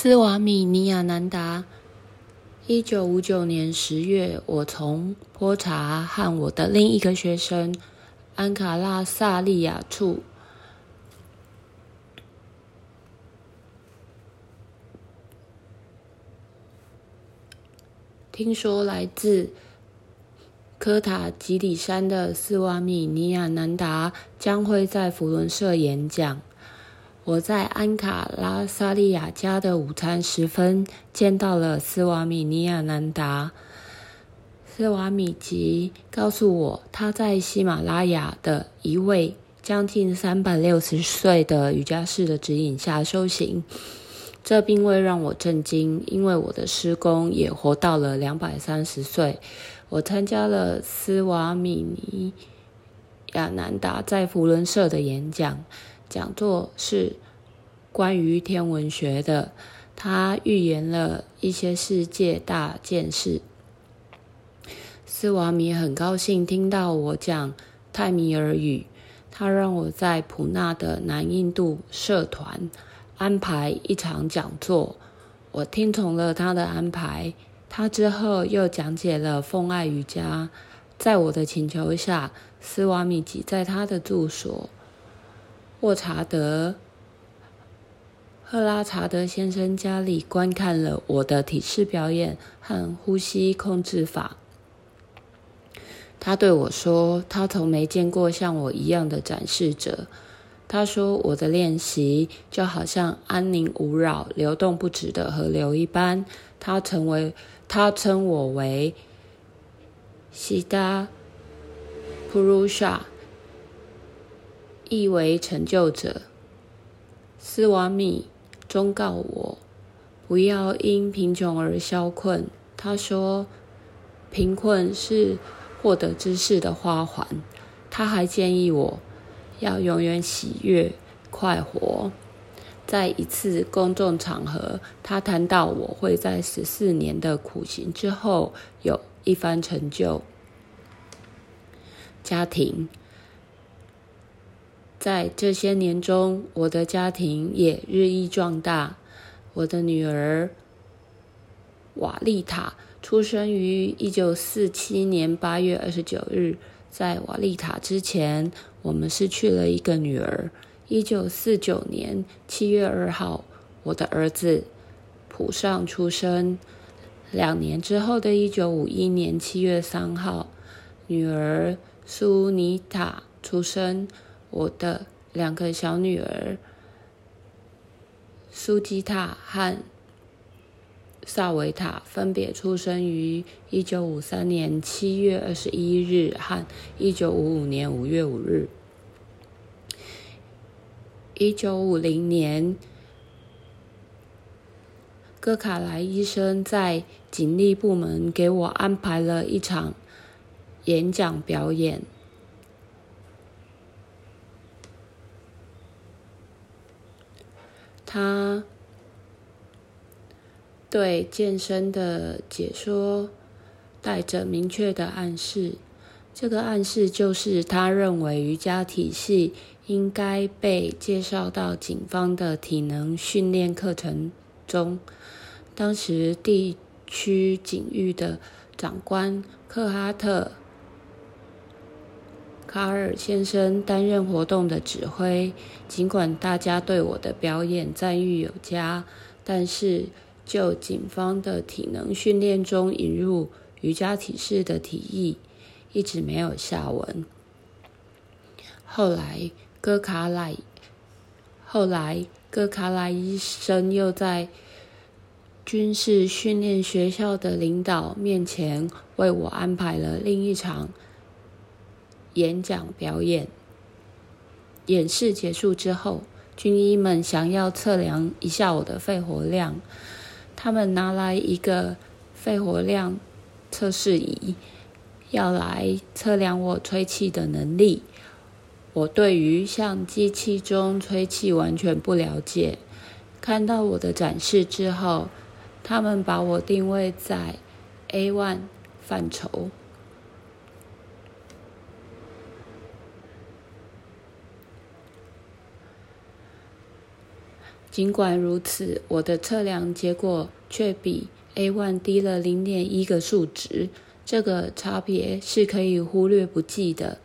斯瓦米尼亚南达，一九五九年十月，我从波查和我的另一个学生安卡拉萨利亚处，听说来自科塔吉里山的斯瓦米尼亚南达将会在佛伦社演讲。我在安卡拉萨利亚家的午餐时分见到了斯瓦米尼亚南达。斯瓦米吉告诉我，他在喜马拉雅的一位将近三百六十岁的瑜伽士的指引下修行。这并未让我震惊，因为我的师公也活到了两百三十岁。我参加了斯瓦米尼亚南达在福伦社的演讲。讲座是关于天文学的，他预言了一些世界大件事。斯瓦米很高兴听到我讲泰米尔语，他让我在普纳的南印度社团安排一场讲座，我听从了他的安排。他之后又讲解了奉爱瑜伽，在我的请求下，斯瓦米吉在他的住所。沃查德·赫拉查德先生家里观看了我的体式表演和呼吸控制法。他对我说：“他从没见过像我一样的展示者。”他说：“我的练习就好像安宁无扰、流动不止的河流一般。”他成为他称我为西达普鲁沙。意为成就者，斯瓦米忠告我不要因贫穷而消困。他说，贫困是获得知识的花环。他还建议我要永远喜悦、快活。在一次公众场合，他谈到我会在十四年的苦行之后有一番成就。家庭。在这些年中，我的家庭也日益壮大。我的女儿瓦丽塔出生于一九四七年八月二十九日。在瓦丽塔之前，我们失去了一个女儿。一九四九年七月二号，我的儿子普尚出生。两年之后的一九五一年七月三号，女儿苏妮塔出生。我的两个小女儿苏基塔和萨维塔分别出生于一九五三年七月二十一日和一九五五年五月五日。一九五零年，戈卡莱医生在警力部门给我安排了一场演讲表演。他对健身的解说带着明确的暗示，这个暗示就是他认为瑜伽体系应该被介绍到警方的体能训练课程中。当时地区警域的长官克哈特。卡尔先生担任活动的指挥，尽管大家对我的表演赞誉有加，但是就警方的体能训练中引入瑜伽体式的提议，一直没有下文。后来，戈卡莱，后来戈卡莱医生又在军事训练学校的领导面前为我安排了另一场。演讲表演演示结束之后，军医们想要测量一下我的肺活量。他们拿来一个肺活量测试仪，要来测量我吹气的能力。我对于像机器中吹气完全不了解。看到我的展示之后，他们把我定位在 A one 范畴。尽管如此，我的测量结果却比 A One 低了零点一个数值，这个差别是可以忽略不计的。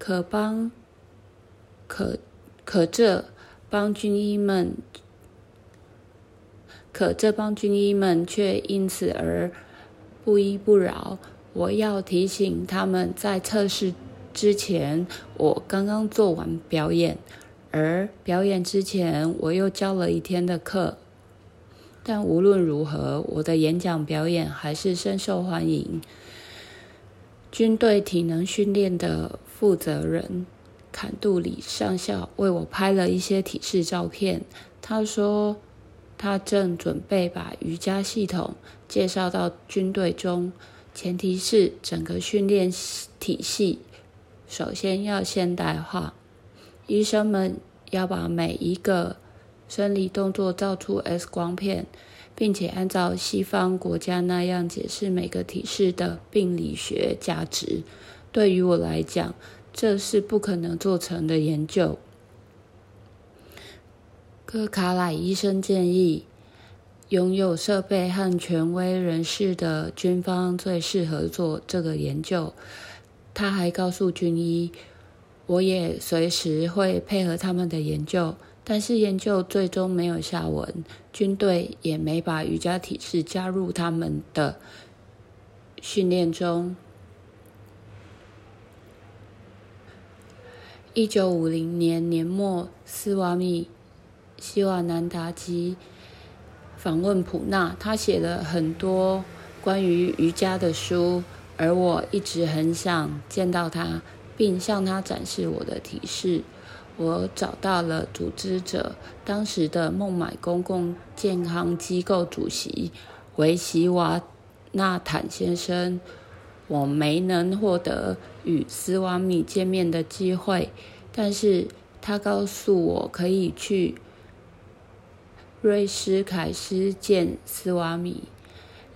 可帮可可这帮军医们，可这帮军医们却因此而不依不饶。我要提醒他们，在测试之前，我刚刚做完表演。而表演之前，我又教了一天的课。但无论如何，我的演讲表演还是深受欢迎。军队体能训练的负责人坎杜里上校为我拍了一些体式照片。他说，他正准备把瑜伽系统介绍到军队中，前提是整个训练体系首先要现代化。医生们要把每一个生理动作照出 X 光片，并且按照西方国家那样解释每个体式的病理学价值。对于我来讲，这是不可能做成的研究。科卡莱医生建议，拥有设备和权威人士的军方最适合做这个研究。他还告诉军医。我也随时会配合他们的研究，但是研究最终没有下文，军队也没把瑜伽体式加入他们的训练中。一九五零年年末，斯瓦米希瓦南达基访问普纳，他写了很多关于瑜伽的书，而我一直很想见到他。并向他展示我的提示。我找到了组织者，当时的孟买公共健康机构主席维西瓦纳坦先生。我没能获得与斯瓦米见面的机会，但是他告诉我可以去瑞斯凯斯见斯瓦米。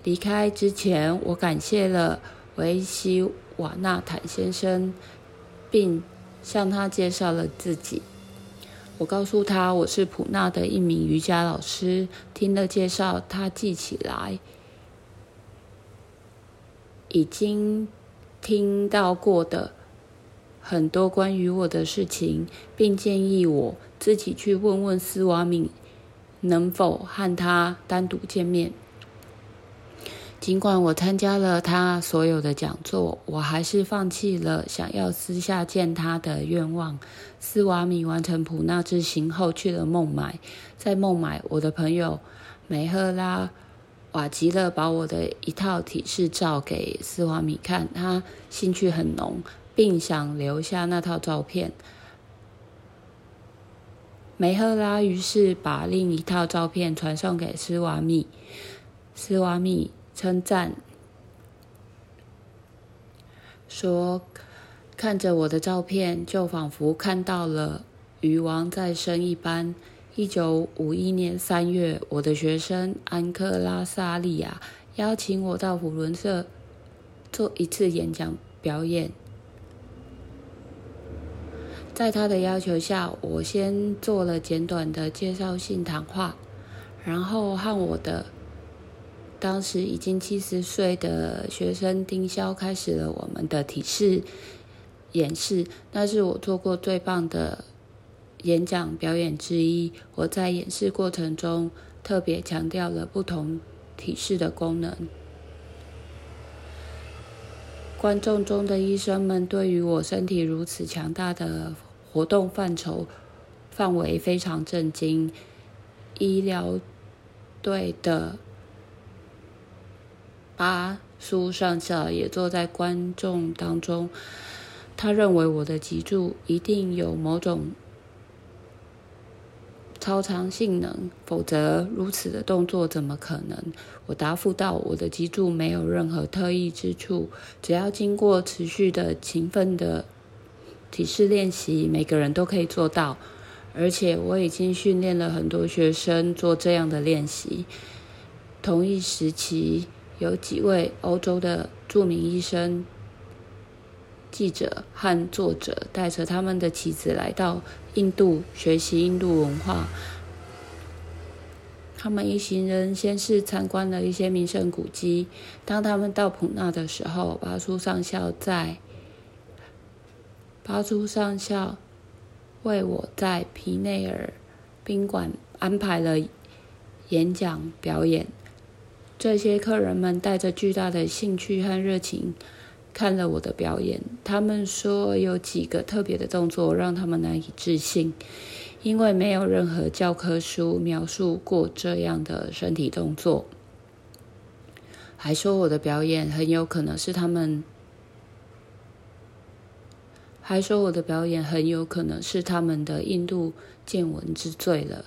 离开之前，我感谢了维西瓦纳坦先生。并向他介绍了自己。我告诉他我是普纳的一名瑜伽老师。听了介绍，他记起来已经听到过的很多关于我的事情，并建议我自己去问问斯瓦米能否和他单独见面。尽管我参加了他所有的讲座，我还是放弃了想要私下见他的愿望。斯瓦米完成普纳之行后，去了孟买。在孟买，我的朋友梅赫拉瓦吉勒把我的一套体式照给斯瓦米看，他兴趣很浓，并想留下那套照片。梅赫拉于是把另一套照片传送给斯瓦米，斯瓦米。称赞说：“看着我的照片，就仿佛看到了鱼王再生一般。”一九五一年三月，我的学生安克拉萨利亚邀请我到普伦社做一次演讲表演。在他的要求下，我先做了简短的介绍性谈话，然后和我的。当时已经七十岁的学生丁霄开始了我们的体式演示，那是我做过最棒的演讲表演之一。我在演示过程中特别强调了不同体式的功能。观众中的医生们对于我身体如此强大的活动范畴范围非常震惊。医疗队的。巴苏上校也坐在观众当中。他认为我的脊柱一定有某种超常性能，否则如此的动作怎么可能？我答复道：“我的脊柱没有任何特异之处，只要经过持续的勤奋的体式练习，每个人都可以做到。而且我已经训练了很多学生做这样的练习。”同一时期。有几位欧洲的著名医生、记者和作者带着他们的妻子来到印度学习印度文化。他们一行人先是参观了一些名胜古迹。当他们到普纳的时候，巴苏上校在巴苏上校为我在皮内尔宾馆安排了演讲表演。这些客人们带着巨大的兴趣和热情看了我的表演。他们说有几个特别的动作让他们难以置信。因为没有任何教科书描述过这样的身体动作，还说我的表演很有可能是他们，还说我的表演很有可能是他们的印度见闻之最了。